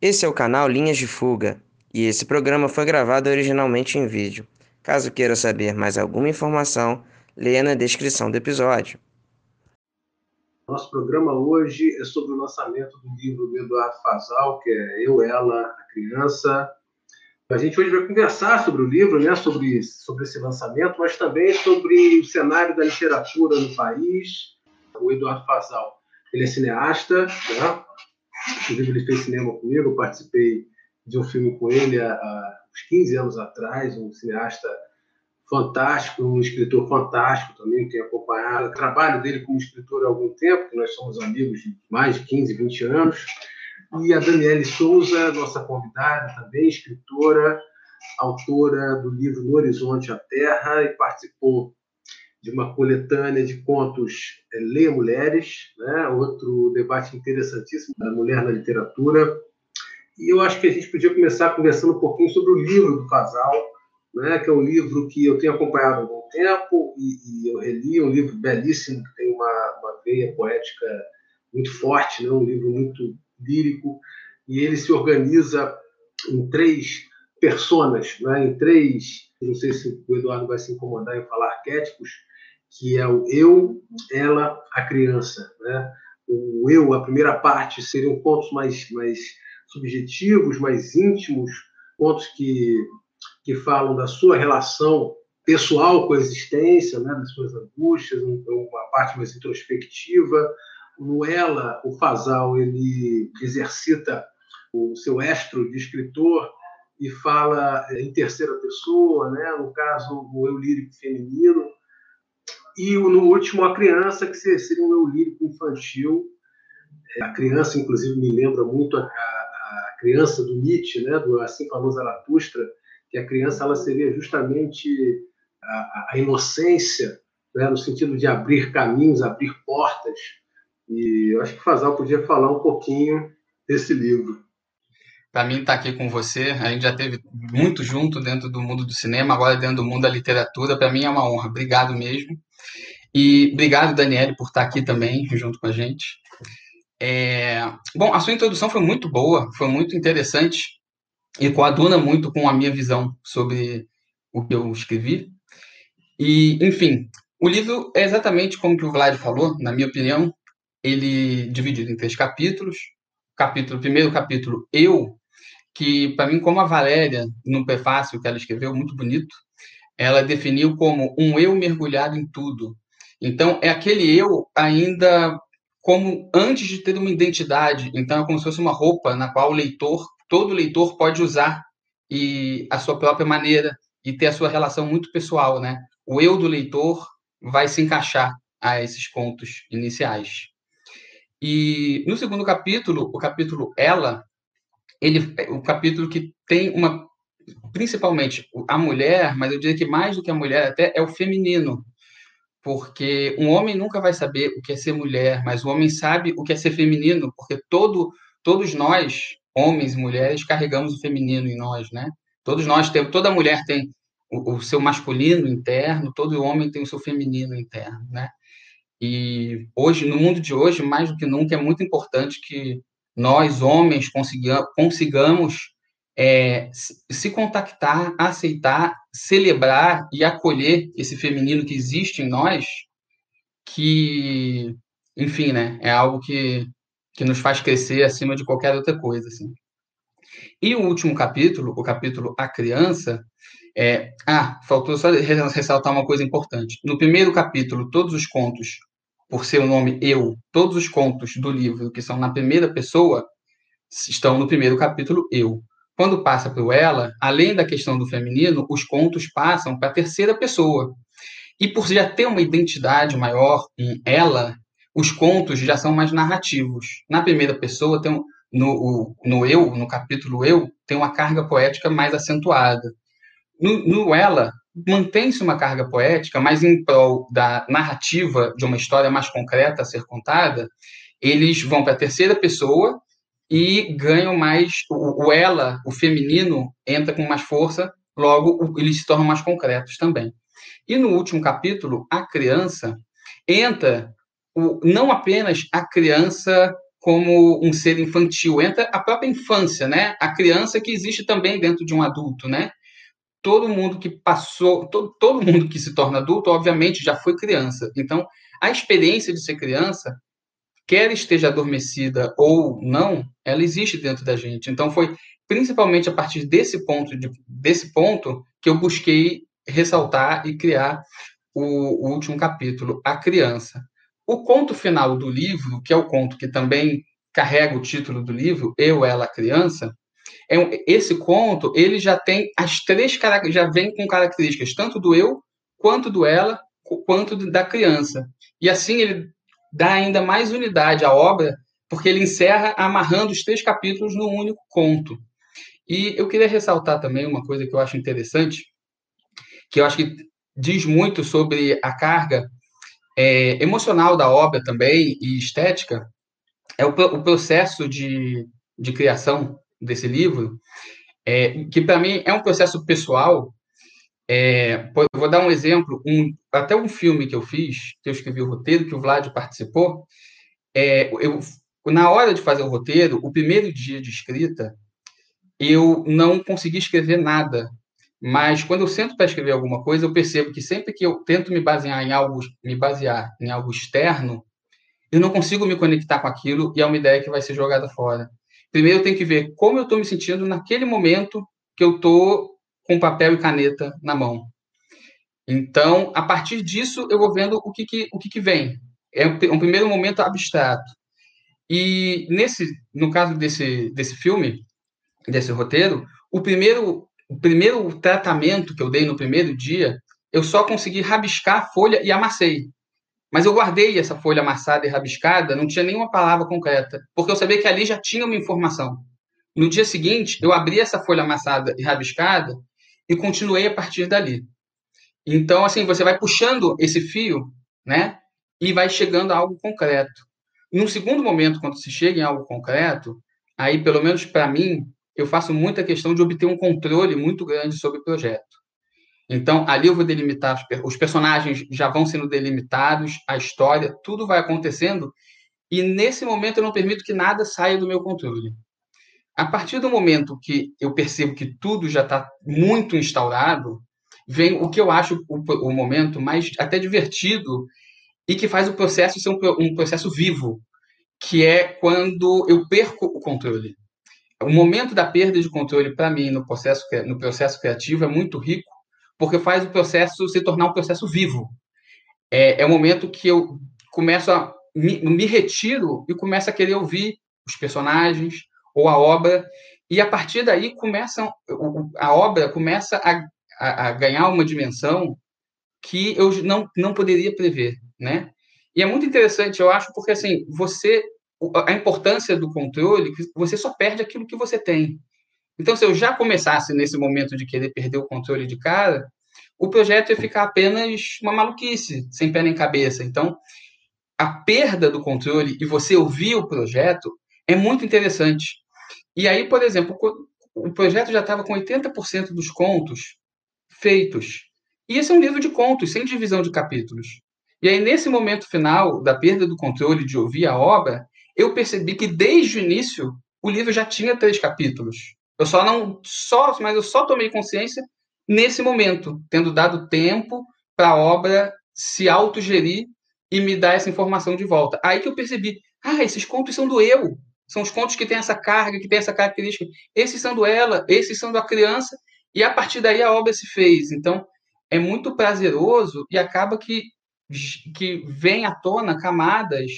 Esse é o canal Linhas de Fuga e esse programa foi gravado originalmente em vídeo. Caso queira saber mais alguma informação, leia na descrição do episódio. Nosso programa hoje é sobre o lançamento do livro do Eduardo Fazal, que é Eu, Ela, a Criança. A gente hoje vai conversar sobre o livro, né, sobre, sobre esse lançamento, mas também sobre o cenário da literatura no país. O Eduardo Fazal, ele é cineasta, né? Inclusive, ele fez cinema comigo, eu participei de um filme com ele há, há uns 15 anos atrás, um cineasta fantástico, um escritor fantástico também, tenho acompanhado o trabalho dele como escritor há algum tempo, que nós somos amigos de mais de 15, 20 anos. E a Daniele Souza, nossa convidada também, escritora, autora do livro No Horizonte a Terra, e participou de uma coletânea de contos é, Leia Mulheres, né? outro debate interessantíssimo da mulher na literatura. E eu acho que a gente podia começar conversando um pouquinho sobre o livro do casal, né? que é um livro que eu tenho acompanhado há algum tempo e, e eu reli, um livro belíssimo, que tem uma, uma veia poética muito forte, né? um livro muito lírico, e ele se organiza em três personas, né? em três, não sei se o Eduardo vai se incomodar em falar arquétipos, que é o eu, ela, a criança. Né? O eu, a primeira parte, seriam pontos mais, mais subjetivos, mais íntimos, pontos que, que falam da sua relação pessoal com a existência, né? das suas angústias, uma parte mais introspectiva. No ela, o Fasal, ele exercita o seu estro de escritor e fala em terceira pessoa, né? no caso, o eu lírico feminino, e no último, a criança, que seria um eu lírico infantil. É, a criança, inclusive, me lembra muito a, a criança do Nietzsche, né? do Assim Falou Zaratustra, que a criança ela seria justamente a, a inocência, né? no sentido de abrir caminhos, abrir portas. E eu acho que o Fazal podia falar um pouquinho desse livro. Para mim, estar tá aqui com você, a gente já teve muito junto dentro do mundo do cinema, agora dentro do mundo da literatura, para mim é uma honra. Obrigado mesmo. E obrigado, Daniele, por estar aqui também junto com a gente. É... Bom, a sua introdução foi muito boa, foi muito interessante e coaduna muito com a minha visão sobre o que eu escrevi. E, enfim, o livro é exatamente como que o Vlad falou, na minha opinião, ele é dividido em três capítulos. Capítulo, primeiro capítulo, eu, que para mim, como a Valéria, no prefácio que ela escreveu, muito bonito, ela definiu como um eu mergulhado em tudo, então, é aquele eu ainda como antes de ter uma identidade. Então, é como se fosse uma roupa na qual o leitor, todo leitor pode usar e a sua própria maneira e ter a sua relação muito pessoal, né? O eu do leitor vai se encaixar a esses contos iniciais. E no segundo capítulo, o capítulo Ela, ele o capítulo que tem uma principalmente a mulher, mas eu diria que mais do que a mulher até é o feminino, porque um homem nunca vai saber o que é ser mulher, mas o homem sabe o que é ser feminino, porque todo, todos nós, homens e mulheres, carregamos o feminino em nós, né? Todos nós temos, toda mulher tem o, o seu masculino interno, todo homem tem o seu feminino interno, né? E hoje, no mundo de hoje, mais do que nunca, é muito importante que nós, homens, consigamos é, se contactar, aceitar, celebrar e acolher esse feminino que existe em nós, que, enfim, né, é algo que, que nos faz crescer acima de qualquer outra coisa, assim. E o último capítulo, o capítulo A Criança, é... Ah, faltou só ressaltar uma coisa importante. No primeiro capítulo, todos os contos, por ser o nome Eu, todos os contos do livro que são na primeira pessoa, estão no primeiro capítulo Eu. Quando passa para o ela, além da questão do feminino, os contos passam para a terceira pessoa. E por já ter uma identidade maior em ela, os contos já são mais narrativos. Na primeira pessoa, tem um, no, no eu, no capítulo eu, tem uma carga poética mais acentuada. No, no ela, mantém-se uma carga poética, mas em prol da narrativa de uma história mais concreta a ser contada, eles vão para a terceira pessoa e ganham mais o, o, ela, o feminino, entra com mais força, logo eles se tornam mais concretos também. E no último capítulo, a criança entra o, não apenas a criança como um ser infantil, entra a própria infância, né? A criança que existe também dentro de um adulto, né? Todo mundo que passou, todo, todo mundo que se torna adulto, obviamente, já foi criança. Então, a experiência de ser criança, quer esteja adormecida ou não, ela existe dentro da gente. Então, foi principalmente a partir desse ponto, de, desse ponto que eu busquei ressaltar e criar o, o último capítulo, a criança. O conto final do livro, que é o conto que também carrega o título do livro, Eu, Ela, Criança, é esse conto ele já tem as três já vem com características tanto do eu quanto do ela quanto da criança. E assim ele dá ainda mais unidade à obra porque ele encerra amarrando os três capítulos num único conto. E eu queria ressaltar também uma coisa que eu acho interessante que eu acho que diz muito sobre a carga é, emocional da obra também e estética é o, o processo de, de criação desse livro, é, que para mim é um processo pessoal. É, vou dar um exemplo, um, até um filme que eu fiz, que eu escrevi o roteiro, que o Vlad participou. É, eu, na hora de fazer o roteiro, o primeiro dia de escrita, eu não consegui escrever nada. Mas quando eu sento para escrever alguma coisa, eu percebo que sempre que eu tento me basear em algo, me basear em algo externo, eu não consigo me conectar com aquilo e é uma ideia que vai ser jogada fora. Primeiro eu tenho que ver como eu estou me sentindo naquele momento que eu estou com papel e caneta na mão. Então, a partir disso, eu vou vendo o que, que o que, que vem. É um primeiro momento abstrato. E nesse, no caso desse, desse filme, desse roteiro, o primeiro, o primeiro tratamento que eu dei no primeiro dia, eu só consegui rabiscar a folha e amassei. Mas eu guardei essa folha amassada e rabiscada, não tinha nenhuma palavra concreta, porque eu sabia que ali já tinha uma informação. No dia seguinte, eu abri essa folha amassada e rabiscada e continuei a partir dali. Então, assim, você vai puxando esse fio, né? E vai chegando a algo concreto. No segundo momento, quando se chega em algo concreto, aí, pelo menos para mim, eu faço muita questão de obter um controle muito grande sobre o projeto. Então, ali eu vou delimitar, os personagens já vão sendo delimitados, a história, tudo vai acontecendo, e nesse momento eu não permito que nada saia do meu controle. A partir do momento que eu percebo que tudo já está muito instaurado, vem o que eu acho o, o, momento mais até divertido e que faz o processo ser um, um processo vivo, que é quando eu perco o controle. O momento da perda de controle, para mim, no processo, no processo criativo, é muito rico, porque faz o processo se tornar um processo vivo. É, é o momento que eu começo a me, me retiro e começo a querer ouvir os personagens ou a obra e a partir daí começa a obra começa a, a, a, ganhar uma dimensão que eu não, não poderia prever, né? E é muito interessante, eu acho, porque assim você a importância do controle, você só perde aquilo que você tem. Então, se eu já começasse nesse momento de querer perder o controle de cara, o projeto ia ficar apenas uma maluquice, sem pé nem cabeça. Então, a perda do controle e você ouvir o projeto é muito interessante. E aí, por exemplo, o projeto já estava com 80% dos contos feitos. E esse é um livro de contos, sem divisão de capítulos. E aí, nesse momento final da perda do controle de ouvir a obra, eu percebi que desde o início o livro já tinha três capítulos. Eu só não só, mas eu só tomei consciência nesse momento, tendo dado tempo para a obra se autogerir e me dar essa informação de volta. Aí que eu percebi, ah, esses contos são do eu. São os contos que têm essa carga, que têm essa característica. Esses são do ela, esses são da criança. E a partir daí a obra se fez. Então, é muito prazeroso e acaba que, que vem à tona camadas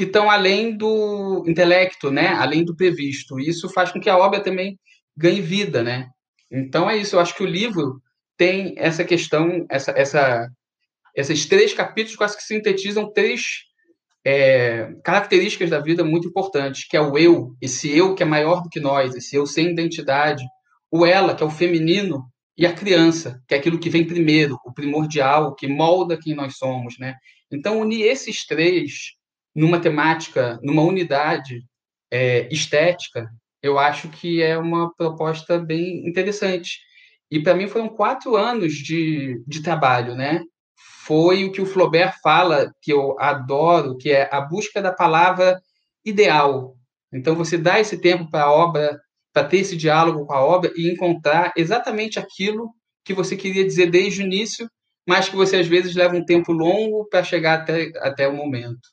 que estão além do intelecto, né? além do previsto. Isso faz com que a obra também ganhe vida, né? Então é isso. Eu acho que o livro tem essa questão, essa, essa, esses três capítulos quase que sintetizam três é, características da vida muito importantes, que é o eu, esse eu que é maior do que nós, esse eu sem identidade, o ela, que é o feminino, e a criança, que é aquilo que vem primeiro, o primordial, que molda quem nós somos, né? Então unir esses três numa temática, numa unidade é, estética, eu acho que é uma proposta bem interessante. E para mim foram quatro anos de, de trabalho, né? Foi o que o Flaubert fala, que eu adoro, que é a busca da palavra ideal. Então, você dá esse tempo para a obra, para ter esse diálogo com a obra e encontrar exatamente aquilo que você queria dizer desde o início, mas que você às vezes leva um tempo longo para chegar até, até o momento.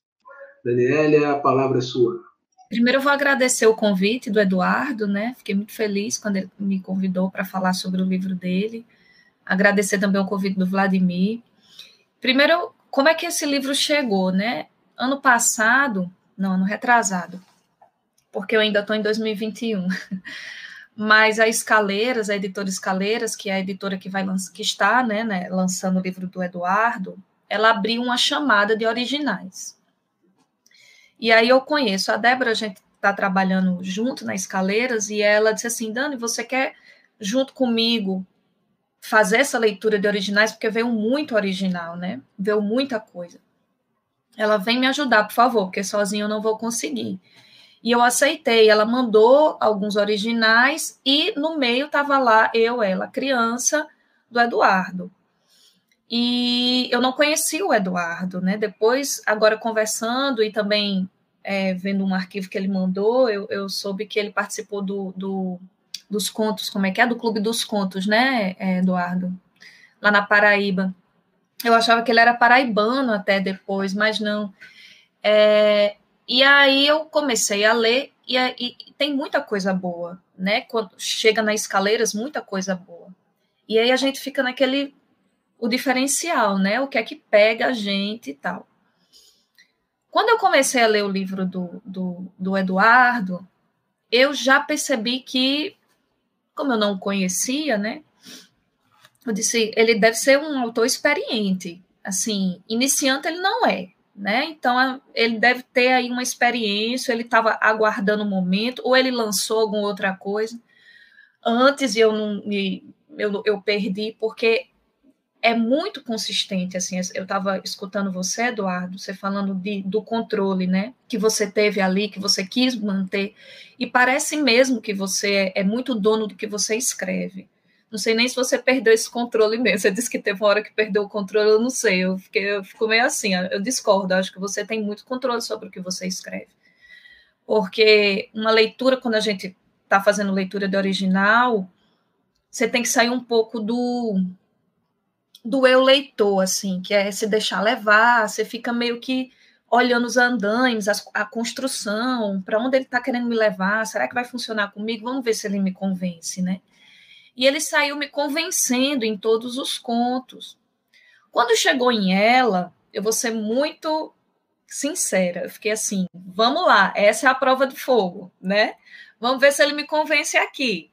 Daniela, a palavra é sua. Primeiro eu vou agradecer o convite do Eduardo, né? Fiquei muito feliz quando ele me convidou para falar sobre o livro dele. Agradecer também o convite do Vladimir. Primeiro, como é que esse livro chegou, né? Ano passado, não, ano retrasado, porque eu ainda estou em 2021. Mas a Escaleiras, a editora Escaleiras, que é a editora que vai que está, né, né, lançando o livro do Eduardo, ela abriu uma chamada de originais. E aí eu conheço a Débora, a gente está trabalhando junto na Escaleiras, e ela disse assim: Dani, você quer, junto comigo, fazer essa leitura de originais? Porque veio muito original, né? Veio muita coisa. Ela vem me ajudar, por favor, porque sozinha eu não vou conseguir. E eu aceitei. Ela mandou alguns originais e no meio estava lá eu, ela, criança do Eduardo. E eu não conhecia o Eduardo, né? Depois, agora conversando e também é, vendo um arquivo que ele mandou, eu, eu soube que ele participou do, do, dos contos, como é que é? Do Clube dos Contos, né, é, Eduardo? Lá na Paraíba. Eu achava que ele era paraibano até depois, mas não. É, e aí eu comecei a ler e, e, tem muita coisa boa, né? Quando chega nas escaleiras, muita coisa boa. E aí a gente fica naquele o diferencial, né? O que é que pega a gente e tal. Quando eu comecei a ler o livro do, do, do Eduardo, eu já percebi que, como eu não o conhecia, né? Eu disse, ele deve ser um autor experiente. Assim, iniciante ele não é, né? Então ele deve ter aí uma experiência, ele estava aguardando o um momento, ou ele lançou alguma outra coisa antes eu não me eu, eu perdi porque é muito consistente, assim, eu estava escutando você, Eduardo, você falando de, do controle, né, que você teve ali, que você quis manter, e parece mesmo que você é, é muito dono do que você escreve. Não sei nem se você perdeu esse controle mesmo. Você disse que teve uma hora que perdeu o controle, eu não sei. Eu, fiquei, eu fico meio assim, eu discordo. Acho que você tem muito controle sobre o que você escreve. Porque uma leitura, quando a gente está fazendo leitura de original, você tem que sair um pouco do do eu leitor, assim, que é se deixar levar, você fica meio que olhando os andaimes, a, a construção, para onde ele está querendo me levar, será que vai funcionar comigo? Vamos ver se ele me convence, né? E ele saiu me convencendo em todos os contos. Quando chegou em ela, eu vou ser muito sincera, eu fiquei assim, vamos lá, essa é a prova de fogo, né? Vamos ver se ele me convence aqui.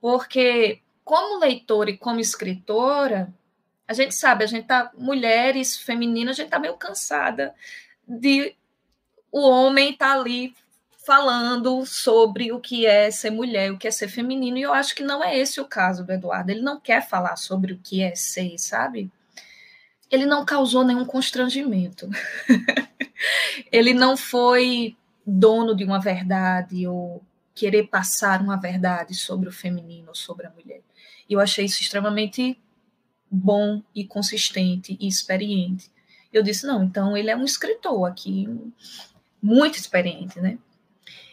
Porque como leitora e como escritora, a gente sabe, a gente tá, mulheres femininas, a gente tá meio cansada de o homem tá ali falando sobre o que é ser mulher, o que é ser feminino, e eu acho que não é esse o caso do Eduardo. Ele não quer falar sobre o que é ser, sabe? Ele não causou nenhum constrangimento. ele não foi dono de uma verdade ou querer passar uma verdade sobre o feminino, sobre a mulher. E eu achei isso extremamente bom e consistente e experiente. Eu disse, não, então ele é um escritor aqui, muito experiente, né?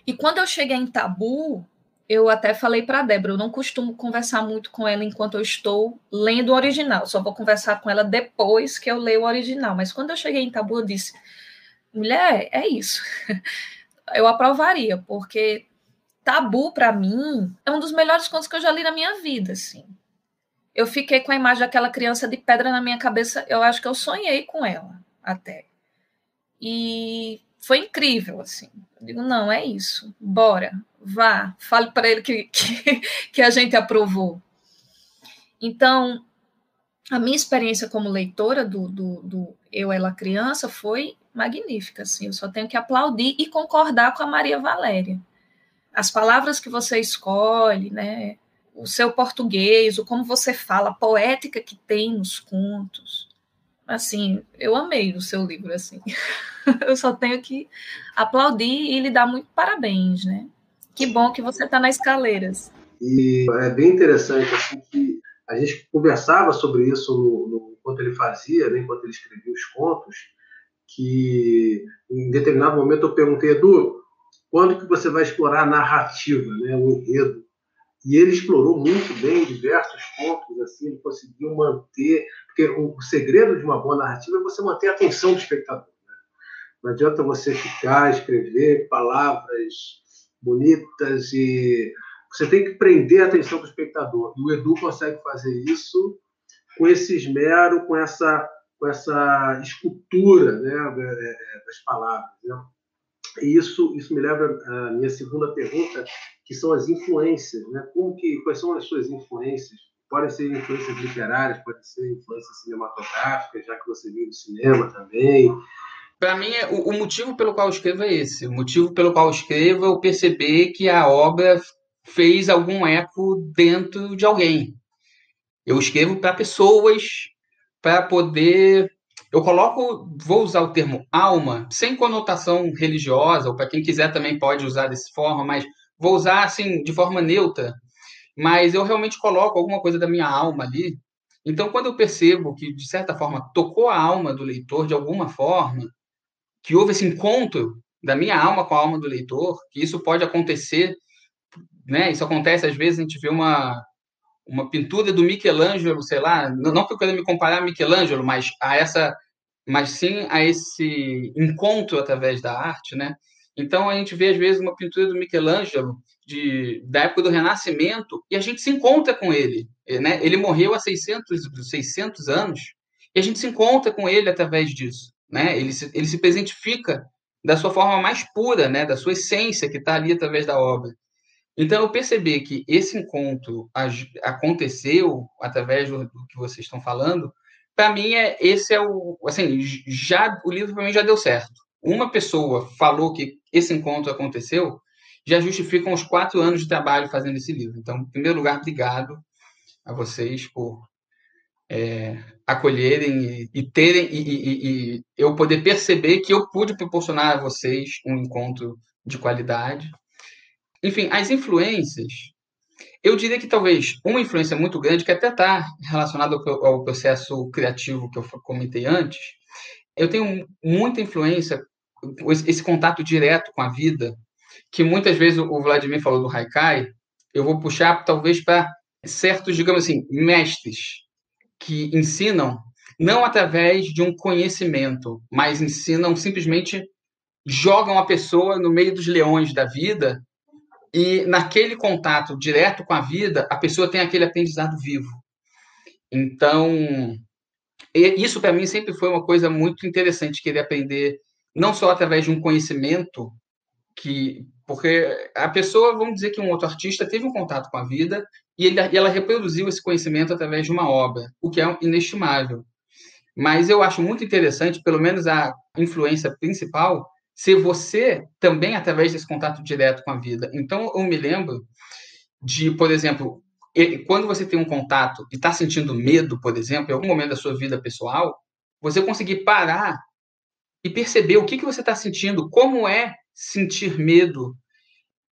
E quando eu cheguei em Tabu, eu até falei para a Débora, eu não costumo conversar muito com ela enquanto eu estou lendo o original, só vou conversar com ela depois que eu leio o original. Mas quando eu cheguei em Tabu, eu disse, mulher, é isso. eu aprovaria, porque Tabu, para mim, é um dos melhores contos que eu já li na minha vida, assim eu fiquei com a imagem daquela criança de pedra na minha cabeça. Eu acho que eu sonhei com ela até. E foi incrível, assim. Eu digo, não, é isso. Bora, vá, fale para ele que, que, que a gente aprovou. Então, a minha experiência como leitora do, do, do, Eu, Ela, Criança foi magnífica, assim. Eu só tenho que aplaudir e concordar com a Maria Valéria. As palavras que você escolhe, né? O seu português, o como você fala, a poética que tem nos contos. Assim, eu amei o seu livro, assim. eu só tenho que aplaudir e lhe dar muito parabéns, né? Que bom que você está nas escaleiras. E é bem interessante, assim, que a gente conversava sobre isso no, no, enquanto ele fazia, né, enquanto ele escrevia os contos, que em determinado momento eu perguntei, Edu, quando que você vai explorar a narrativa, né, o enredo. E ele explorou muito bem diversos pontos, assim, ele conseguiu manter, porque o segredo de uma boa narrativa é você manter a atenção do espectador. Né? Não adianta você ficar, escrever palavras bonitas e você tem que prender a atenção do espectador. E o Edu consegue fazer isso com esse esmero, com essa, com essa escultura né, é, é, das palavras. Né? E isso, isso me leva à minha segunda pergunta, que são as influências. Né? Como que, quais são as suas influências? Podem ser influências literárias, podem ser influências cinematográficas, já que você viu do cinema também. Para mim, é, o, o, motivo pelo qual eu escrevo é esse. O motivo pelo qual eu escrevo é eu perceber que a obra fez algum eco dentro de alguém. Eu escrevo para pessoas, para poder. Eu coloco, vou usar o termo alma, sem conotação religiosa, ou para quem quiser também pode usar dessa forma, mas vou usar assim, de forma neutra. Mas eu realmente coloco alguma coisa da minha alma ali. Então, quando eu percebo que, de certa forma, tocou a alma do leitor de alguma forma, que houve esse encontro da minha alma com a alma do leitor, que isso pode acontecer, né? Isso acontece às vezes a gente vê uma uma pintura do Michelangelo, sei lá, não que eu queira me comparar a Michelangelo, mas a essa, mas sim a esse encontro através da arte, né? Então a gente vê às vezes uma pintura do Michelangelo de, da época do Renascimento e a gente se encontra com ele, né? Ele morreu há 600, 600 anos e a gente se encontra com ele através disso, né? Ele se, ele se presentifica da sua forma mais pura, né? Da sua essência que está ali através da obra. Então, eu percebi que esse encontro aconteceu através do, do que vocês estão falando. Para mim, é, esse é o. Assim, já, o livro para mim já deu certo. Uma pessoa falou que esse encontro aconteceu, já justificam os quatro anos de trabalho fazendo esse livro. Então, em primeiro lugar, obrigado a vocês por é, acolherem e, e terem e, e, e, eu poder perceber que eu pude proporcionar a vocês um encontro de qualidade enfim, as influências, eu diria que talvez uma influência muito grande, que até está relacionada ao, ao processo criativo que eu comentei antes, eu tenho muita influência, esse contato direto com a vida, que muitas vezes o Vladimir falou do Haikai, eu vou puxar talvez para certos, digamos assim, mestres que ensinam não através de um conhecimento, mas ensinam simplesmente jogam a pessoa no meio dos leões da vida e naquele contato direto com a vida, a pessoa tem aquele aprendizado vivo. Então, isso para mim sempre foi uma coisa muito interessante, querer aprender não só através de um conhecimento que porque a pessoa, vamos dizer que um outro artista teve um contato com a vida e, ele, e ela reproduziu esse conhecimento através de uma obra, o que é inestimável. Mas eu acho muito interessante, pelo menos a influência principal, ser você também através desse contato direto com a vida. Então, eu me lembro de, por exemplo, quando você tem um contato e está sentindo medo, por exemplo, em algum momento da sua vida pessoal, você conseguir parar e perceber o que, que você está sentindo, como é sentir medo.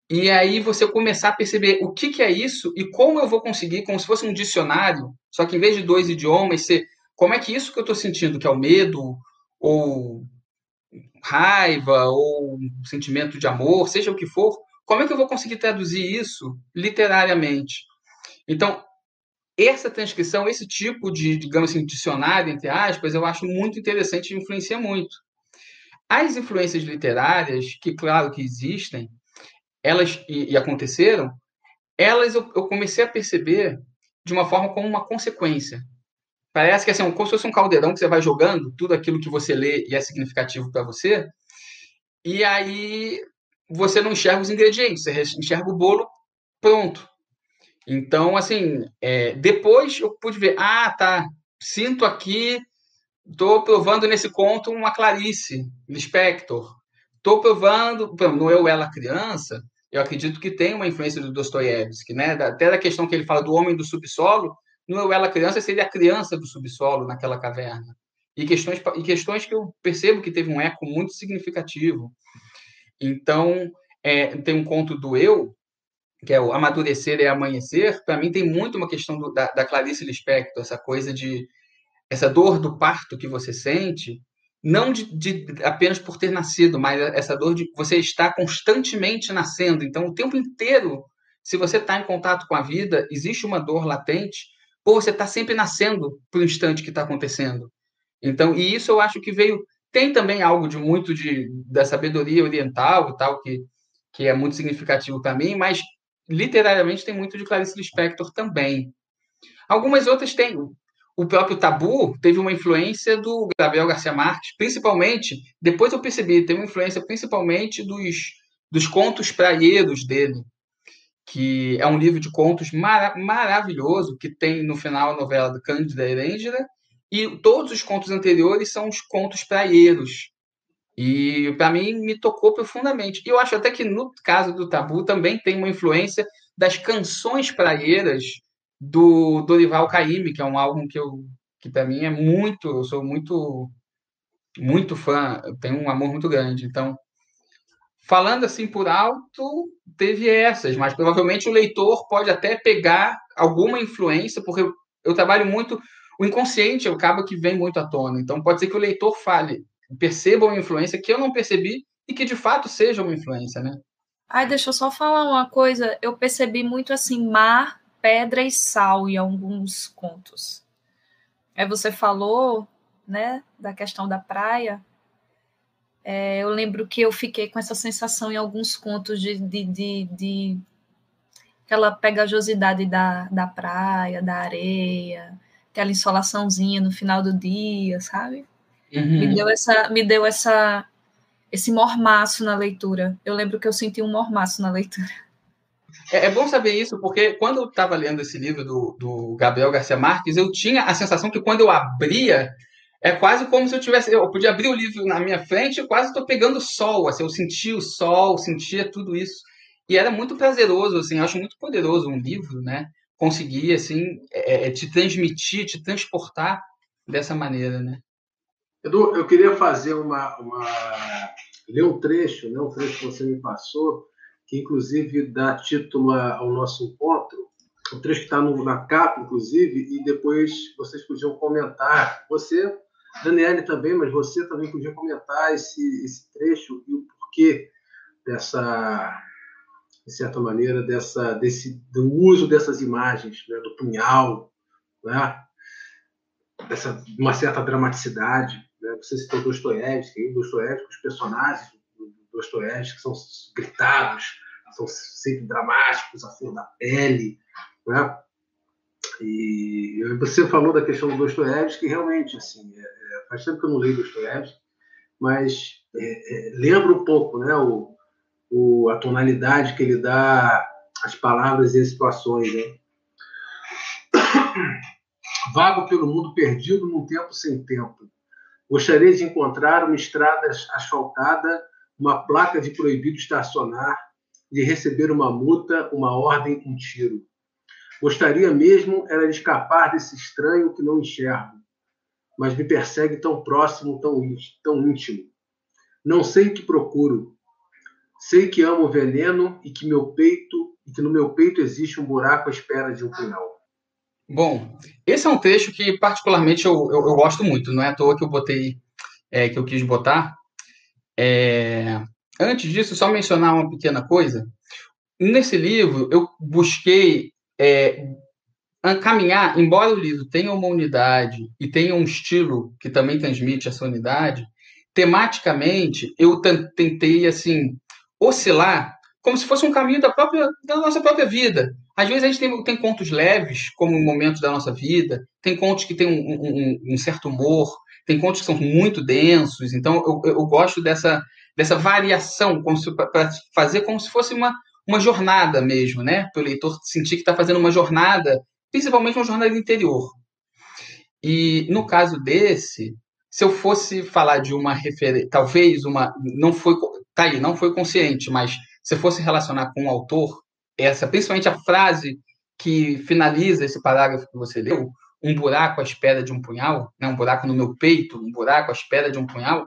E aí você começar a perceber o que, que é isso e como eu vou conseguir, como se fosse um dicionário, só que em vez de dois idiomas, ser como é que isso que eu estou sentindo, que é o medo, ou raiva ou um sentimento de amor, seja o que for, como é que eu vou conseguir traduzir isso literariamente? Então, essa transcrição, esse tipo de, digamos assim, dicionário, entre aspas, eu acho muito interessante e influencia muito. As influências literárias, que claro que existem, elas e, e aconteceram, elas eu, eu comecei a perceber de uma forma como uma consequência. Parece que assim, como se fosse um caldeirão que você vai jogando tudo aquilo que você lê e é significativo para você, e aí você não enxerga os ingredientes, você enxerga o bolo pronto. Então, assim, é, depois eu pude ver, ah, tá, sinto aqui, estou provando nesse conto uma Clarice Lispector. Estou provando, no Eu, Ela, Criança, eu acredito que tem uma influência do Dostoiévski, né? Até da questão que ele fala do homem do subsolo, no Eu Ela Criança seria a criança do subsolo naquela caverna. E questões, e questões que eu percebo que teve um eco muito significativo. Então, é, tem um conto do Eu, que é o Amadurecer e Amanhecer, para mim tem muito uma questão do, da, da Clarice Lispector, essa coisa de essa dor do parto que você sente, não de, de, apenas por ter nascido, mas essa dor de você estar constantemente nascendo. Então, o tempo inteiro, se você está em contato com a vida, existe uma dor latente, ou você está sempre nascendo para o instante que está acontecendo. Então, e isso eu acho que veio tem também algo de muito de da sabedoria oriental e tal que que é muito significativo para mim, mas literariamente tem muito de Clarice Lispector também. Algumas outras têm. O próprio Tabu teve uma influência do Gabriel Garcia Marques, principalmente, depois eu percebi, teve uma influência principalmente dos, dos contos praieiros dele, que é um livro de contos mara maravilhoso, que tem no final a novela do Cândida Erendira, e todos os contos anteriores são os contos praieiros. E para mim me tocou profundamente. E eu acho até que no caso do Tabu também tem uma influência das canções praieiras do Dorival Caymmi, que é um álbum que eu que para mim é muito, eu sou muito muito fã, tenho um amor muito grande. Então, falando assim por alto, teve essas, mas provavelmente o leitor pode até pegar alguma influência, porque eu, eu trabalho muito o inconsciente acaba que vem muito à tona. Então, pode ser que o leitor fale, perceba uma influência que eu não percebi e que de fato seja uma influência, né? Ai, deixa eu só falar uma coisa. Eu percebi muito assim, mar, pedra e sal em alguns contos. Aí você falou, né, da questão da praia. É, eu lembro que eu fiquei com essa sensação em alguns contos de, de, de, de aquela pegajosidade da, da praia, da areia, aquela insolaçãozinha no final do dia, sabe? Uhum. Me deu essa, me deu essa, esse mormaço na leitura. Eu lembro que eu senti um mormaço na leitura. É, é bom saber isso, porque quando eu estava lendo esse livro do, do Gabriel Garcia Marques, eu tinha a sensação que quando eu abria, é quase como se eu tivesse. Eu podia abrir o livro na minha frente e quase estou pegando sol. Assim, eu sentia o sol, sentia tudo isso. E era muito prazeroso, assim, acho muito poderoso um livro, né? conseguir assim é, é, te transmitir, te transportar dessa maneira, né? Edu, eu queria fazer uma, uma ler um trecho, né, um trecho que você me passou, que inclusive dá título ao nosso encontro, um trecho que está na capa, inclusive, e depois vocês podiam comentar. Você, Daniele também, mas você também podia comentar esse, esse trecho e o porquê dessa de certa maneira, dessa, desse, do uso dessas imagens, né, do punhal, né, dessa uma certa dramaticidade. Né? Você citou Dostoiévski, Dostoiévski, os personagens do Dostoiévski são gritados, são sempre dramáticos, a flor da pele. Né? E você falou da questão do Dostoiévski, que realmente, assim, é, é, faz tempo que eu não leio Dostoiévski, mas é, é, lembra um pouco né, o, o, a tonalidade que ele dá às palavras e às situações. Né? Vago pelo mundo perdido num tempo sem tempo. Gostaria de encontrar uma estrada asfaltada, uma placa de proibido estacionar, de receber uma multa, uma ordem, um tiro. Gostaria mesmo era de escapar desse estranho que não enxergo, mas me persegue tão próximo, tão, tão íntimo. Não sei o que procuro, Sei que amo o veneno e que meu peito e que no meu peito existe um buraco à espera de um punhal. Bom, esse é um trecho que particularmente eu, eu, eu gosto muito. Não é à toa que eu botei, é, que eu quis botar. É... Antes disso, só mencionar uma pequena coisa. Nesse livro, eu busquei é, caminhar, embora o livro tenha uma unidade e tenha um estilo que também transmite essa unidade, tematicamente eu tentei assim oscilar como se fosse um caminho da, própria, da nossa própria vida. Às vezes a gente tem, tem contos leves, como momentos da nossa vida, tem contos que têm um, um, um certo humor, tem contos que são muito densos, então eu, eu gosto dessa, dessa variação, para fazer como se fosse uma, uma jornada mesmo, né? Para o leitor sentir que está fazendo uma jornada, principalmente uma jornada interior. E no caso desse, se eu fosse falar de uma referência, talvez uma. Não foi tá aí, não foi consciente, mas se fosse relacionar com o autor, essa, principalmente a frase que finaliza esse parágrafo que você leu, um buraco à espera de um punhal, né, um buraco no meu peito, um buraco à espera de um punhal,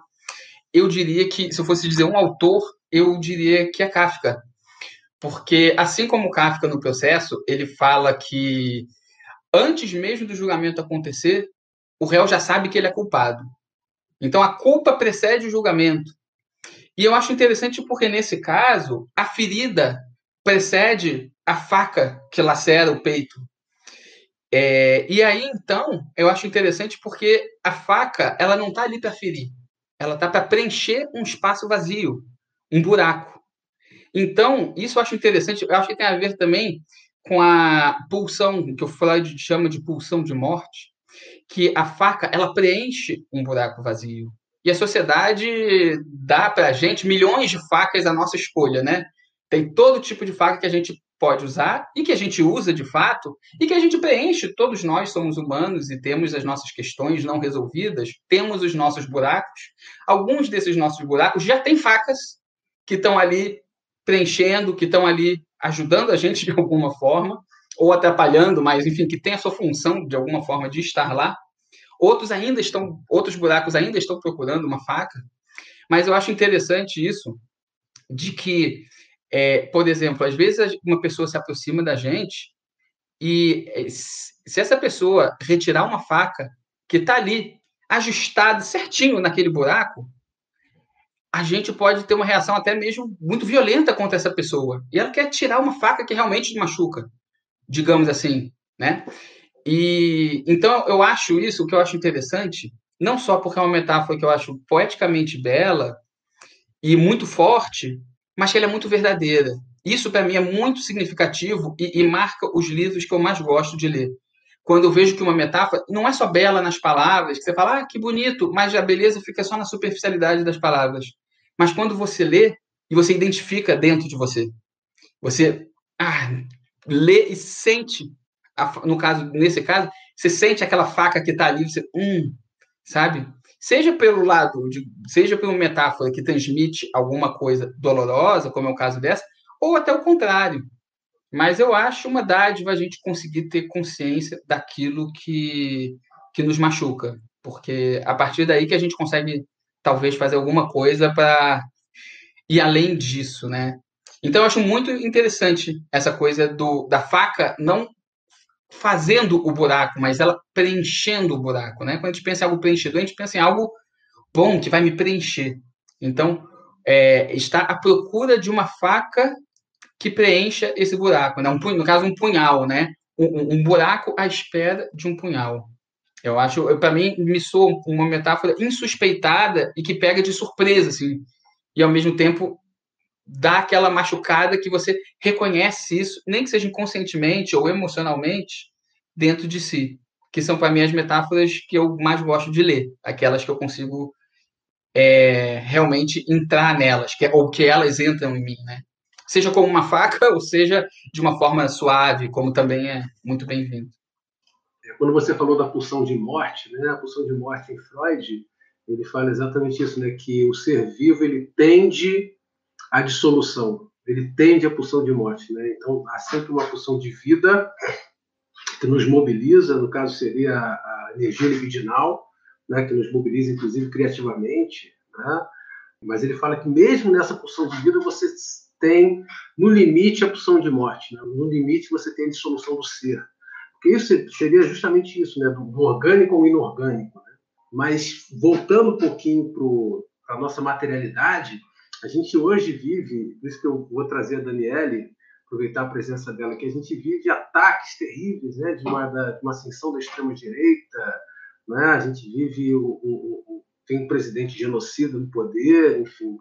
eu diria que, se eu fosse dizer um autor, eu diria que é Kafka. Porque, assim como Kafka no processo, ele fala que antes mesmo do julgamento acontecer, o réu já sabe que ele é culpado. Então a culpa precede o julgamento. E eu acho interessante porque nesse caso a ferida precede a faca que lacera o peito. É, e aí então eu acho interessante porque a faca ela não está ali para ferir, ela está para preencher um espaço vazio, um buraco. Então isso eu acho interessante. Eu acho que tem a ver também com a pulsão que o Freud chama de pulsão de morte, que a faca ela preenche um buraco vazio. E a sociedade dá para a gente milhões de facas à nossa escolha, né? Tem todo tipo de faca que a gente pode usar e que a gente usa de fato e que a gente preenche. Todos nós somos humanos e temos as nossas questões não resolvidas, temos os nossos buracos. Alguns desses nossos buracos já têm facas que estão ali preenchendo, que estão ali ajudando a gente de alguma forma ou atrapalhando, mas enfim, que tem a sua função de alguma forma de estar lá. Outros ainda estão, outros buracos ainda estão procurando uma faca. Mas eu acho interessante isso de que, é, por exemplo, às vezes uma pessoa se aproxima da gente e é, se essa pessoa retirar uma faca que está ali ajustada certinho naquele buraco, a gente pode ter uma reação até mesmo muito violenta contra essa pessoa. E ela quer tirar uma faca que realmente machuca, digamos assim, né? E então eu acho isso, o que eu acho interessante, não só porque é uma metáfora que eu acho poeticamente bela e muito forte, mas que ela é muito verdadeira. Isso para mim é muito significativo e, e, marca os livros que eu mais gosto de ler. Quando eu vejo que uma metáfora não é só bela nas palavras, que você fala, ah, que bonito, mas a beleza fica só na superficialidade das palavras. Mas quando você lê e você identifica dentro de você, você ah, lê e sente no caso, nesse caso, você sente aquela faca que está ali, você, hum, sabe? Seja pelo lado, de, seja por uma metáfora que transmite alguma coisa dolorosa, como é o caso dessa, ou até o contrário. Mas eu acho uma dádiva a gente conseguir ter consciência daquilo que, que nos machuca, porque a partir daí que a gente consegue talvez fazer alguma coisa para ir além disso, né? Então eu acho muito interessante essa coisa do, da faca não fazendo o buraco, mas ela preenchendo o buraco, né? Quando a gente pensa em algo preenchedor, a gente pensa em algo bom que vai me preencher. Então, é, está à procura de uma faca que preencha esse buraco, né? Um, no caso, um punhal, né? Um, um buraco à espera de um punhal. Eu acho, para mim, me soa uma metáfora insuspeitada e que pega de surpresa, assim. E ao mesmo tempo dá aquela machucada que você reconhece isso, nem que seja inconscientemente ou emocionalmente, dentro de si. Que são, para mim, as metáforas que eu mais gosto de ler, aquelas que eu consigo é, realmente entrar nelas, que, é, ou que elas entram em mim, né? Seja como uma faca, ou seja de uma forma suave, como também é muito bem-vindo. É, quando você falou da pulsão de morte, né? A pulsão de morte em Freud, ele fala exatamente isso, né? Que o ser vivo ele tende a dissolução, ele tende à pulsão de morte. Né? Então, há sempre uma pulsão de vida que nos mobiliza, no caso seria a energia libidinal, né, que nos mobiliza, inclusive, criativamente. Né? Mas ele fala que mesmo nessa pulsão de vida, você tem, no limite, a pulsão de morte. Né? No limite, você tem a dissolução do ser. Porque isso seria justamente isso, né? do orgânico ao inorgânico. Né? Mas, voltando um pouquinho para a nossa materialidade, a gente hoje vive, por isso que eu vou trazer a Daniele, aproveitar a presença dela, que a gente vive ataques terríveis né, de, uma, de uma ascensão da extrema-direita, né? a gente vive, o, o, o, tem um presidente genocida no poder, enfim,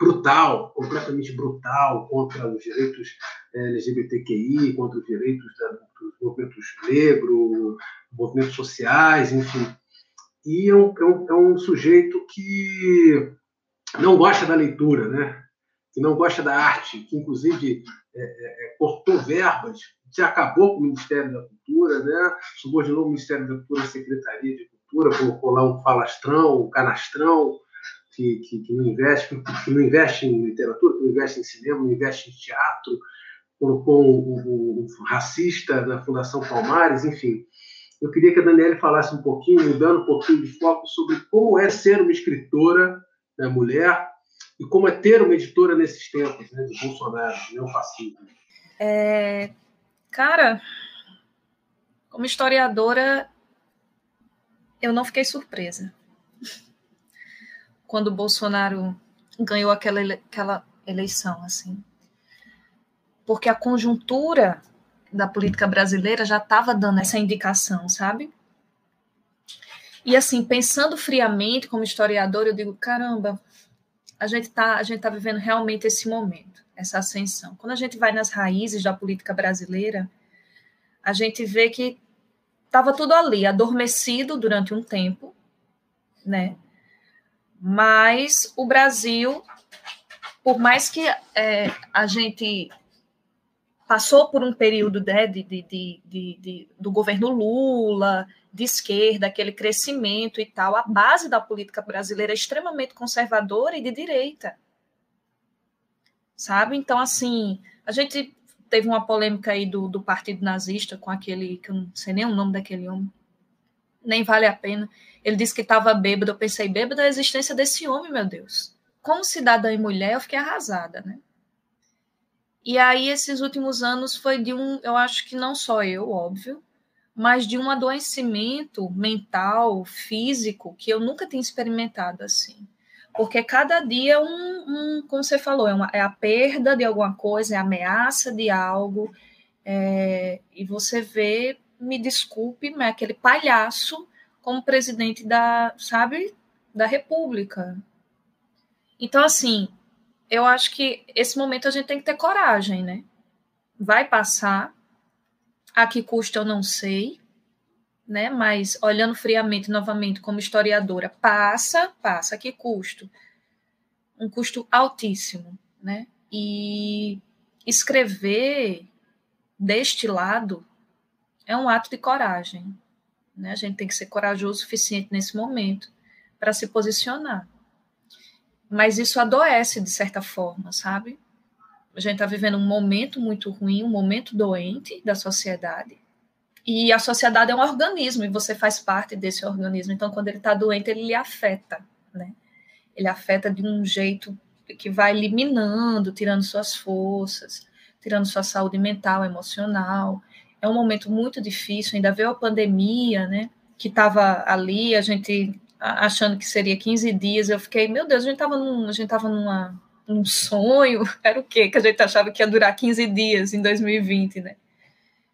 brutal, completamente brutal contra os direitos é, LGBTQI, contra os direitos da, dos movimentos negros, movimentos sociais, enfim e é um, é um, é um sujeito que não gosta da leitura, né? que não gosta da arte, que inclusive é, é, é cortou verbas, que acabou com o Ministério da Cultura, né? subordinou o Ministério da Cultura à Secretaria de Cultura, colocou lá um falastrão, um canastrão, que, que, que, não investe, que não investe em literatura, que não investe em cinema, não investe em teatro, colocou um racista na Fundação Palmares, enfim eu queria que a Daniela falasse um pouquinho, mudando um pouquinho de foco, sobre como é ser uma escritora né, mulher e como é ter uma editora nesses tempos né, de Bolsonaro, neofascismo. É, cara, como historiadora, eu não fiquei surpresa. Quando o Bolsonaro ganhou aquela, aquela eleição, assim. Porque a conjuntura da política brasileira já estava dando essa indicação, sabe? E assim, pensando friamente como historiador, eu digo, caramba, a gente tá, a gente tá vivendo realmente esse momento, essa ascensão. Quando a gente vai nas raízes da política brasileira, a gente vê que estava tudo ali, adormecido durante um tempo, né? Mas o Brasil, por mais que é, a gente passou por um período né, de, de, de, do governo Lula, de esquerda, aquele crescimento e tal, a base da política brasileira é extremamente conservadora e de direita. Sabe? Então, assim, a gente teve uma polêmica aí do, do partido nazista com aquele, que eu não sei nem o nome daquele homem, nem vale a pena. Ele disse que estava bêbado, eu pensei, bêbado é a existência desse homem, meu Deus. Como cidadã e mulher, eu fiquei arrasada, né? E aí, esses últimos anos foi de um, eu acho que não só eu, óbvio, mas de um adoecimento mental, físico, que eu nunca tinha experimentado assim. Porque cada dia é um, um como você falou, é, uma, é, a perda de alguma coisa, é a ameaça de algo, é, e você vê, me desculpe, mas é aquele palhaço como presidente da, sabe, da República. Então, assim, eu acho que esse momento a gente tem que ter coragem, né? Vai passar. A que custa eu não sei, né? Mas olhando friamente novamente como historiadora, passa, passa. A que custo? Um custo altíssimo, né? E escrever deste lado é um ato de coragem. Né? A gente tem que ser corajoso o suficiente nesse momento para se posicionar mas isso adoece de certa forma, sabe? A gente está vivendo um momento muito ruim, um momento doente da sociedade. E a sociedade é um organismo e você faz parte desse organismo. Então, quando ele está doente, ele lhe afeta, né? Ele afeta de um jeito que vai eliminando, tirando suas forças, tirando sua saúde mental, emocional. É um momento muito difícil. Ainda veio a pandemia, né? Que estava ali, a gente achando que seria 15 dias, eu fiquei, meu Deus, a gente estava num, a gente tava numa, num sonho, era o quê? Que a gente achava que ia durar 15 dias em 2020, né?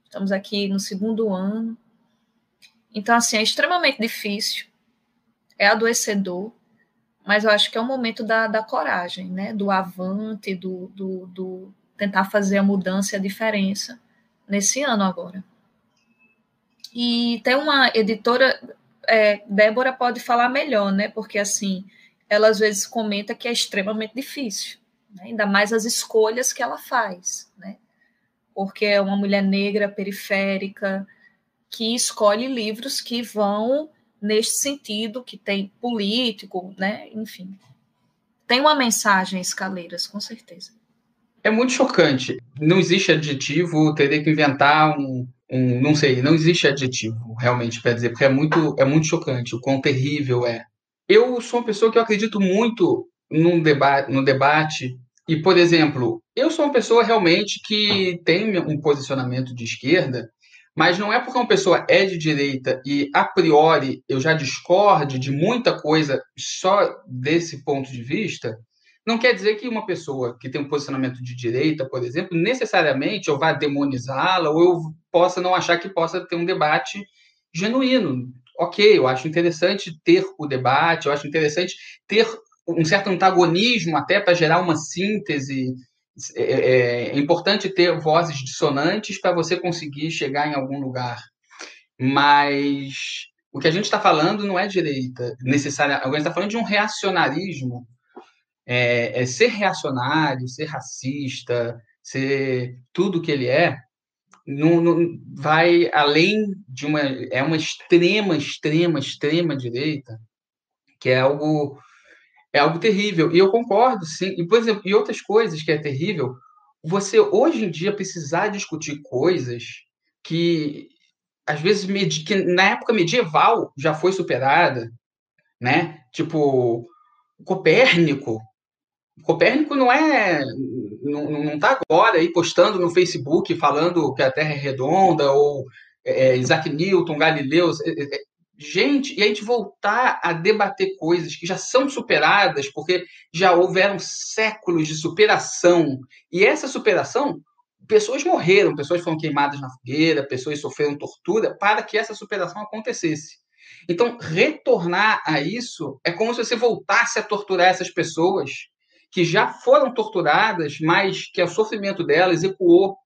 Estamos aqui no segundo ano. Então, assim, é extremamente difícil, é adoecedor, mas eu acho que é o momento da, da coragem, né? Do avante, do, do, do tentar fazer a mudança e a diferença nesse ano agora. E tem uma editora, é, Débora pode falar melhor, né? Porque assim, ela às vezes comenta que é extremamente difícil, né? ainda mais as escolhas que ela faz, né? Porque é uma mulher negra periférica que escolhe livros que vão neste sentido, que tem político, né? Enfim, tem uma mensagem escaleiras, com certeza. É muito chocante. Não existe adjetivo, teria que inventar um, um, não sei, não existe adjetivo realmente para dizer, porque é muito, é muito chocante o quão terrível é. Eu sou uma pessoa que eu acredito muito num debate, no debate e, por exemplo, eu sou uma pessoa realmente que tem um posicionamento de esquerda, mas não é porque uma pessoa é de direita e a priori eu já discorde de muita coisa só desse ponto de vista não quer dizer que uma pessoa que tem um posicionamento de direita, por exemplo, necessariamente eu vá demonizá-la ou eu possa não achar que possa ter um debate genuíno. Ok, eu acho interessante ter o debate, eu acho interessante ter um certo antagonismo até para gerar uma síntese. É, é, é importante ter vozes dissonantes para você conseguir chegar em algum lugar. Mas o que a gente está falando não é direita necessariamente. A gente está falando de um reacionarismo é, é ser reacionário, ser racista, ser tudo que ele é, não, não, vai além de uma é uma extrema extrema extrema direita que é algo é algo terrível. E eu concordo sim. E por exemplo e outras coisas que é terrível você hoje em dia precisar discutir coisas que às vezes que na época medieval já foi superada né? Tipo Copérnico Copérnico não é. Não está agora aí postando no Facebook falando que a Terra é redonda, ou é, Isaac Newton, Galileu. É, é, gente, e a gente voltar a debater coisas que já são superadas, porque já houveram séculos de superação. E essa superação, pessoas morreram, pessoas foram queimadas na fogueira, pessoas sofreram tortura para que essa superação acontecesse. Então, retornar a isso é como se você voltasse a torturar essas pessoas que já foram torturadas, mas que o sofrimento delas ecoou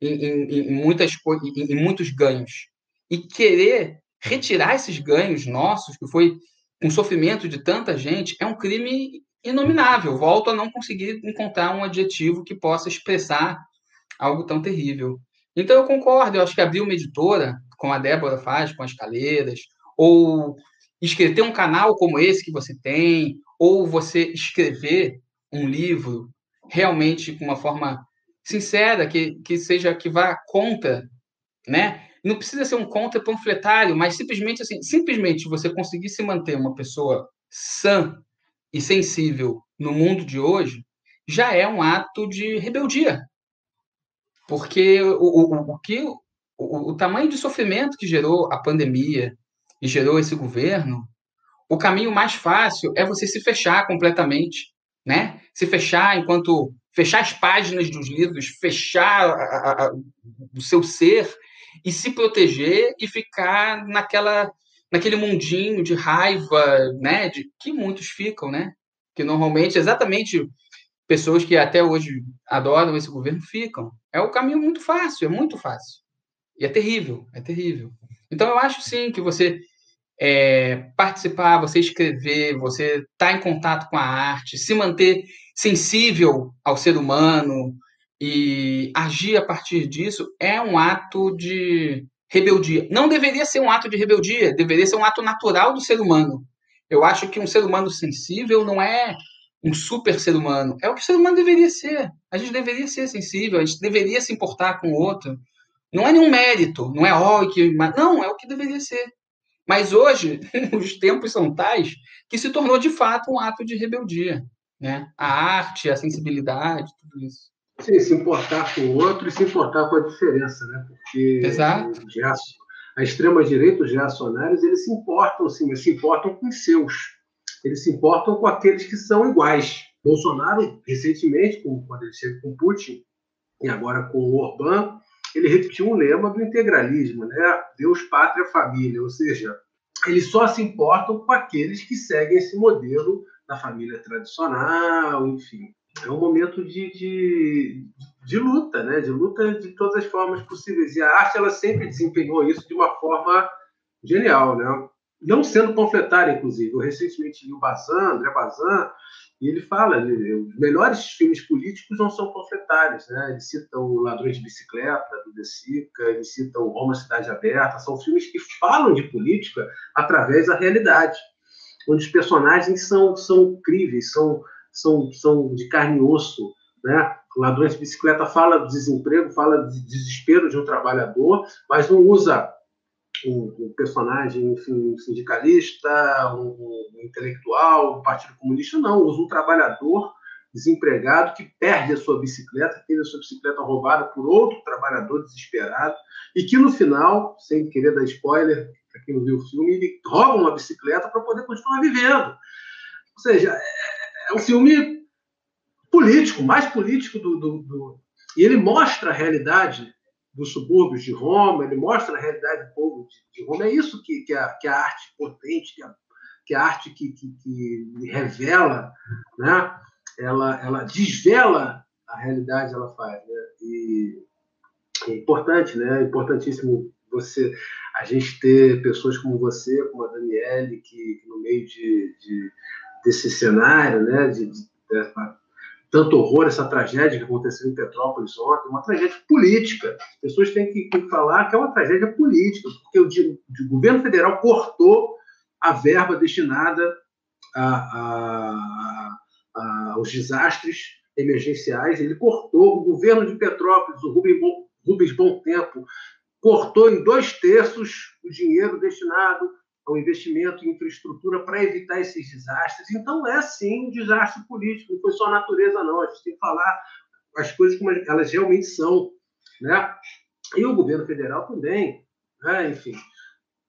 em, em, em muitas, em, em muitos ganhos. E querer retirar esses ganhos nossos, que foi com sofrimento de tanta gente, é um crime inominável. Volto a não conseguir encontrar um adjetivo que possa expressar algo tão terrível. Então eu concordo, eu acho que abrir uma editora, como a Débora faz com as caleiras, ou escrever, um canal como esse que você tem, ou você escrever um livro realmente com uma forma sincera, que, que seja que vá contra, né? não precisa ser um contra panfletário, mas simplesmente assim, simplesmente você conseguir se manter uma pessoa sã e sensível no mundo de hoje, já é um ato de rebeldia. Porque o, o, o que o, o tamanho de sofrimento que gerou a pandemia e gerou esse governo, o caminho mais fácil é você se fechar completamente, né? Se fechar enquanto fechar as páginas dos livros, fechar a, a, o seu ser e se proteger e ficar naquela naquele mundinho de raiva, né, de que muitos ficam, né? Que normalmente exatamente pessoas que até hoje adoram esse governo ficam. É o caminho muito fácil, é muito fácil. E é terrível, é terrível. Então eu acho sim que você é, participar, você escrever, você estar tá em contato com a arte, se manter sensível ao ser humano, e agir a partir disso é um ato de rebeldia. Não deveria ser um ato de rebeldia, deveria ser um ato natural do ser humano. Eu acho que um ser humano sensível não é um super ser humano, é o que o ser humano deveria ser. A gente deveria ser sensível, a gente deveria se importar com o outro. Não é nenhum mérito, não é ó oh, não, é o que deveria ser. Mas hoje os tempos são tais que se tornou de fato um ato de rebeldia, né? A arte, a sensibilidade, tudo isso. Sim, se importar com o outro e se importar com a diferença, né? Porque Exato. a extrema-direita, os reacionários, eles se importam, sim, mas se importam com os seus. Eles se importam com aqueles que são iguais. Bolsonaro, recentemente, quando ele chega com Putin, e agora com o Orbán, ele repetiu um lema do integralismo, né? Deus, pátria, família. Ou seja, eles só se importam com aqueles que seguem esse modelo da família tradicional, enfim é um momento de, de, de, luta, né? de luta de todas as formas possíveis. E a arte ela sempre desempenhou isso de uma forma genial, né? não sendo panfletária, inclusive. Eu recentemente li o Bazan, André Bazan, e ele fala os melhores filmes políticos não são panfletários. Né? Ele cita o Ladrões de Bicicleta, do De Sica, ele cita o Roma Cidade Aberta. São filmes que falam de política através da realidade, onde os personagens são, são críveis, são são, são de carne e osso, né? Ladrões de bicicleta fala do desemprego, fala de desespero de um trabalhador, mas não usa um, um personagem, enfim, um sindicalista, um, um, intelectual, um partido comunista, não. Usa um trabalhador desempregado que perde a sua bicicleta, teve a sua bicicleta roubada por outro trabalhador desesperado, e que no final, sem querer dar spoiler, para quem não viu o filme, ele rouba uma bicicleta para poder continuar vivendo. Ou seja, é, é um filme político, mais político do, do, do, E ele mostra a realidade dos subúrbios de Roma, ele mostra a realidade do povo de, de Roma. É isso que, que, a, que a arte potente, que a, que a arte que, que, que revela, né? ela, ela desvela a realidade, ela faz. Né? E é importante, né? É importantíssimo você, a gente ter pessoas como você, como a Daniele, que, que no meio de, de desse cenário, né, de, de, tanto horror, essa tragédia que aconteceu em Petrópolis ontem, uma tragédia política. As pessoas têm que, que falar que é uma tragédia política, porque o, o governo federal cortou a verba destinada a, a, a, aos desastres emergenciais, ele cortou, o governo de Petrópolis, o Rubens Bom, Rubens Bom Tempo, cortou em dois terços o dinheiro destinado ao investimento em infraestrutura para evitar esses desastres. Então, é sim um desastre político, não foi só a natureza, não. A gente tem que falar as coisas como elas realmente são. Né? E o governo federal também. Né? Enfim,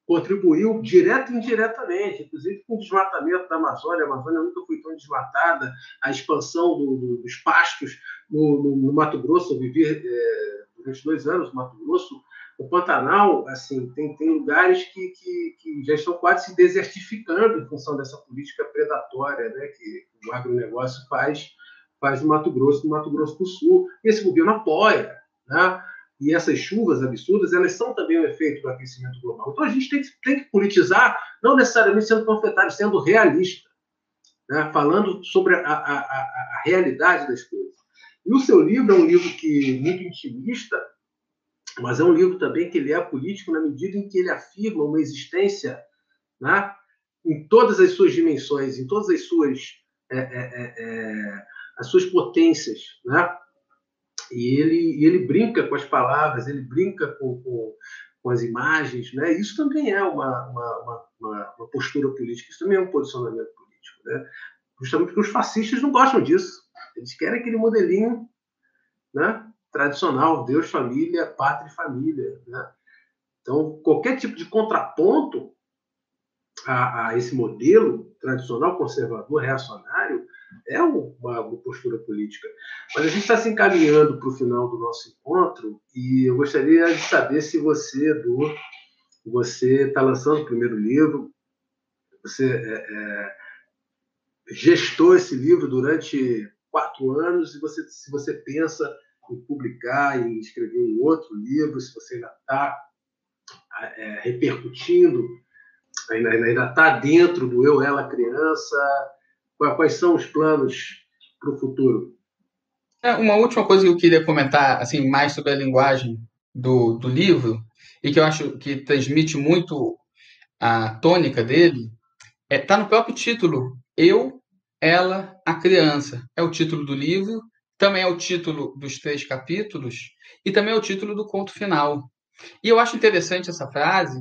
contribuiu direto e indiretamente, inclusive com o desmatamento da Amazônia. A Amazônia nunca foi tão desmatada, a expansão do, do, dos pastos no, no, no, Mato Grosso. Eu vivi é, durante dois anos no Mato Grosso. O Pantanal, assim, tem, tem lugares que, que, que, já estão quase se desertificando em função dessa política predatória né, que o agronegócio faz, faz no Mato Grosso, no Mato Grosso do Sul. E esse governo apoia. Né? e essas chuvas absurdas, elas são também um efeito do aquecimento global. Então a gente tem que, tem que politizar, não necessariamente sendo panfletário, sendo realista, né? falando sobre a, a, a, a, realidade das coisas. E o seu livro é um livro que muito intimista, mas é um livro também que ele é político na medida em que ele afirma uma existência né? em todas as suas dimensões, em todas as suas, é, é, é, é as suas potências, né? E ele, ele brinca com as palavras, ele brinca com, com, com as imagens, né? Isso também é uma, uma, uma, uma, postura política, isso também é um posicionamento político, né? Justamente porque os fascistas não gostam disso. Eles querem aquele modelinho, né? Tradicional, Deus, família, pátria e família, né? Então, qualquer tipo de contraponto a, a esse modelo tradicional, conservador, reacionário, é uma, uma postura política. Mas a gente está se encaminhando para o final do nosso encontro e eu gostaria de saber se você, Edu, você está lançando o primeiro livro, você é, é, gestou esse livro durante quatro anos e você, se você pensa publicar, em escrever um outro livro, se você ainda está é, repercutindo, ainda está dentro do eu, ela, criança, Quais são os planos para o futuro? É, uma última coisa que eu queria comentar, assim, mais sobre a linguagem do, do livro, e que eu acho que transmite muito a tônica dele, está é, tá no próprio título. Eu, ela, a criança. É o título do livro, também é o título dos três capítulos, e também é o título do conto final. E eu acho interessante essa frase,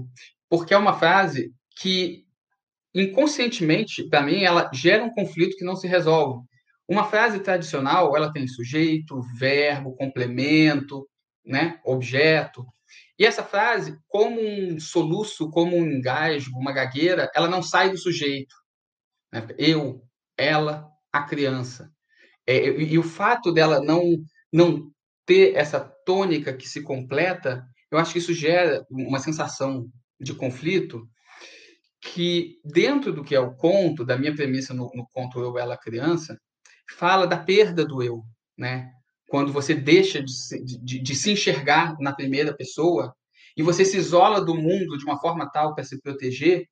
porque é uma frase que inconscientemente, para mim, ela gera um conflito que não se resolve. Uma frase tradicional, ela tem sujeito, verbo, complemento, né, objeto. E essa frase, como um soluço, como um engasgo, uma gagueira, ela não sai do sujeito. Né? Eu, ela, a criança. É, e, e o fato dela não não ter essa tônica que se completa, eu acho que isso gera uma sensação de conflito que dentro do que é o conto, da minha premissa no, no conto Eu, Ela, Criança, fala da perda do eu, né? Quando você deixa de se, de, de se enxergar na primeira pessoa e você se isola do mundo de uma forma tal para se proteger,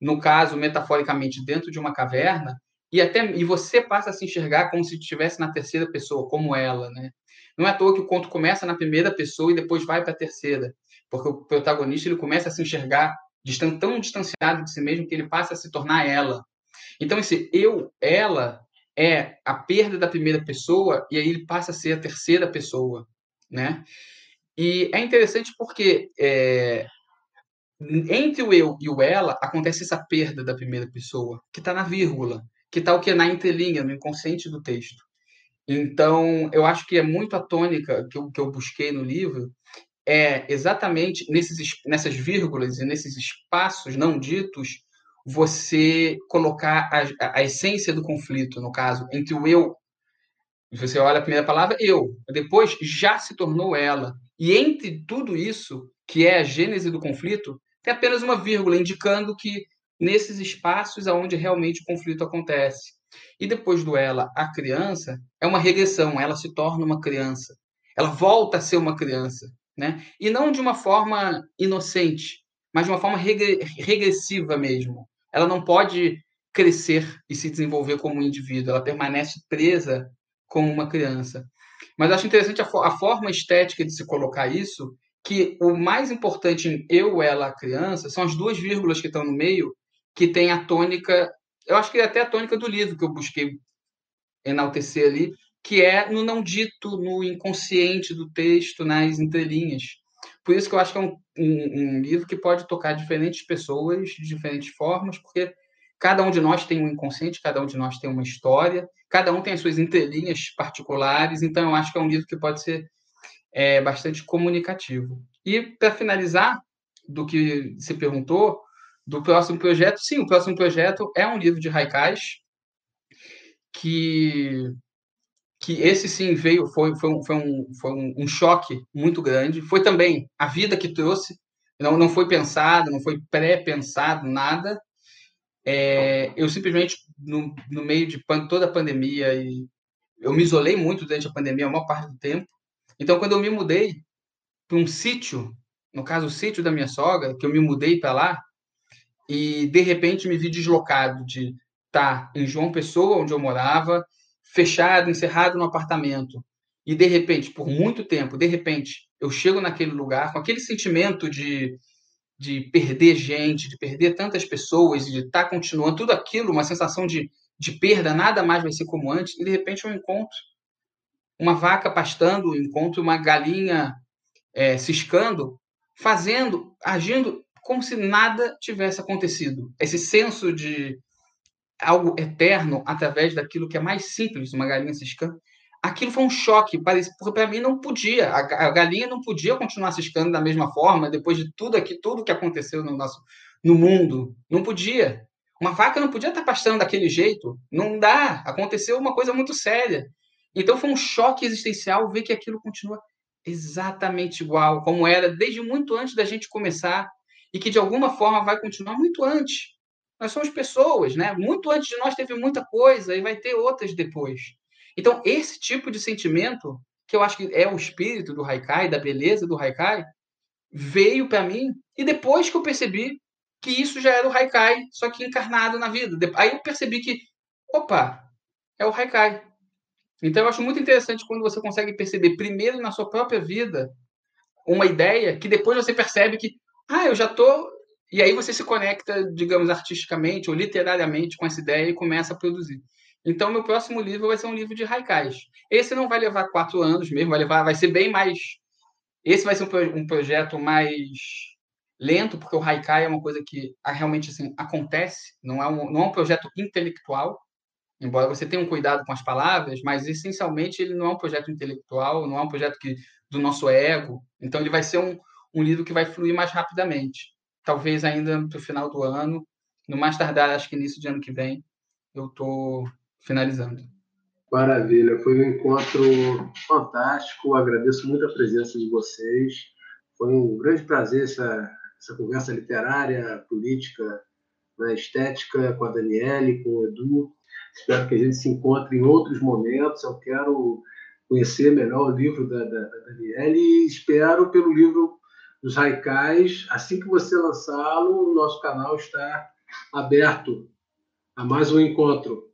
no caso, metaforicamente, dentro de uma caverna, e até e você passa a se enxergar como se estivesse na terceira pessoa, como ela, né? Não é à toa que o conto começa na primeira pessoa e depois vai para a terceira, porque o protagonista ele começa a se enxergar tão distanciado de si mesmo que ele passa a se tornar ela. Então, esse eu, ela, é a perda da primeira pessoa e aí ele passa a ser a terceira pessoa, né? E é interessante porque é, entre o eu e o ela acontece essa perda da primeira pessoa, que está na vírgula, que está o que na entrelinha, no inconsciente do texto. Então, eu acho que é muito a tônica que eu, que eu busquei no livro, é exatamente nesses, nessas vírgulas e nesses espaços não ditos você colocar a, a, essência do conflito, no caso, entre o eu. Você olha a primeira palavra, eu. Depois já se tornou ela. E entre tudo isso, que é a gênese do conflito, tem apenas uma vírgula indicando que nesses espaços aonde realmente o conflito acontece. E depois do ela, a criança, é uma regressão, ela se torna uma criança. Ela volta a ser uma criança né? E não de uma forma inocente, mas de uma forma regressiva mesmo. Ela não pode crescer e se desenvolver como um indivíduo, ela permanece presa como uma criança. Mas acho interessante a, fo a forma estética de se colocar isso, que o mais importante em eu, ela, a criança, são as duas vírgulas que estão no meio, que tem a tônica, eu acho que é até a tônica do livro que eu busquei enaltecer ali, que é no não dito, no inconsciente do texto, nas entrelinhas. Por isso que eu acho que é um, um, um livro que pode tocar diferentes pessoas de diferentes formas, porque cada um de nós tem um inconsciente, cada um de nós tem uma história, cada um tem as suas entrelinhas particulares, então eu acho que é um livro que pode ser é, bastante comunicativo. E, para finalizar, do que se perguntou, do próximo projeto, sim, o próximo projeto é um livro de haikais que que esse sim veio foi foi um, foi um, foi um, choque muito grande. Foi também a vida que trouxe não não foi pensado não foi pré-pensado nada. É, eu simplesmente no, no meio de toda a pandemia e eu me isolei muito durante a pandemia a maior parte do tempo. Então quando eu me mudei para um sítio no caso o sítio da minha sogra que eu me mudei para lá e de repente me vi deslocado de estar em João Pessoa onde eu morava fechado, encerrado no apartamento, e de repente, por muito tempo, de repente, eu chego naquele lugar com aquele sentimento de, de perder gente, de perder tantas pessoas, de estar tá continuando tudo aquilo, uma sensação de, de perda, nada mais vai ser como antes, e de repente eu encontro uma vaca pastando, encontro uma galinha é, ciscando, fazendo, agindo como se nada tivesse acontecido. Esse senso de, algo eterno através daquilo que é mais simples, uma galinha ciscando. Aquilo foi um choque, porque para mim não podia, a, galinha não podia continuar ciscando da mesma forma depois de tudo aqui, tudo que aconteceu no nosso no mundo, não podia. Uma vaca não podia estar pastando daquele jeito, não dá. Aconteceu uma coisa muito séria. Então foi um choque existencial ver que aquilo continua exatamente igual, como era desde muito antes da gente começar e que de alguma forma vai continuar muito antes. Nós somos pessoas, né? Muito antes de nós teve muita coisa e vai ter outras depois. Então, esse tipo de sentimento, que eu acho que é o espírito do Haikai, da beleza do Haikai, veio para mim e depois que eu percebi que isso já era o Haikai, só que encarnado na vida. Aí eu percebi que, opa, é o Haikai. Então eu acho muito interessante quando você consegue perceber primeiro na sua própria vida uma ideia que depois você percebe que, ah, eu já estou e aí você se conecta, digamos, artisticamente ou literariamente com essa ideia e começa a produzir. Então, meu próximo livro vai ser um livro de haikais. Esse não vai levar quatro anos mesmo, vai levar, vai ser bem mais. Esse vai ser um, um projeto mais lento, porque o haikai é uma coisa que ah, realmente assim acontece, não é um, não é um projeto intelectual, embora você tenha um cuidado com as palavras, mas essencialmente ele não é um projeto intelectual, não é um projeto que do nosso ego. Então, ele vai ser um, um livro que vai fluir mais rapidamente talvez ainda para o final do ano, no mais tardar, acho que início de ano que vem, eu estou finalizando. Maravilha, foi um encontro fantástico, agradeço muito a presença de vocês, foi um grande prazer essa, essa conversa literária, política, né, estética com a Daniele, com o Edu, espero que a gente se encontre em outros momentos, eu quero conhecer melhor o livro da, da, da Daniele e espero pelo livro dos Raikais. Assim que você lançá-lo, o nosso canal está aberto a mais um encontro.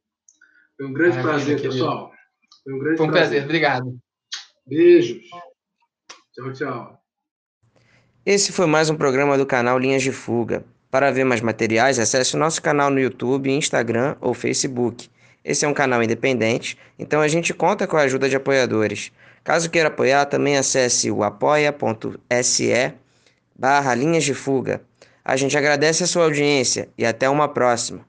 Foi um grande prazer, pessoal. Foi um grande Foi um prazer. prazer. Obrigado. Beijos. Tchau, tchau. Esse foi mais um programa do canal Linhas de Fuga. Para ver mais materiais, acesse o nosso canal no YouTube, Instagram ou Facebook. Esse é um canal independente, então a gente conta com a ajuda de apoiadores. Caso queira apoiar, também acesse o apoia.se barra linhas de fuga. A gente agradece a sua audiência e até uma próxima.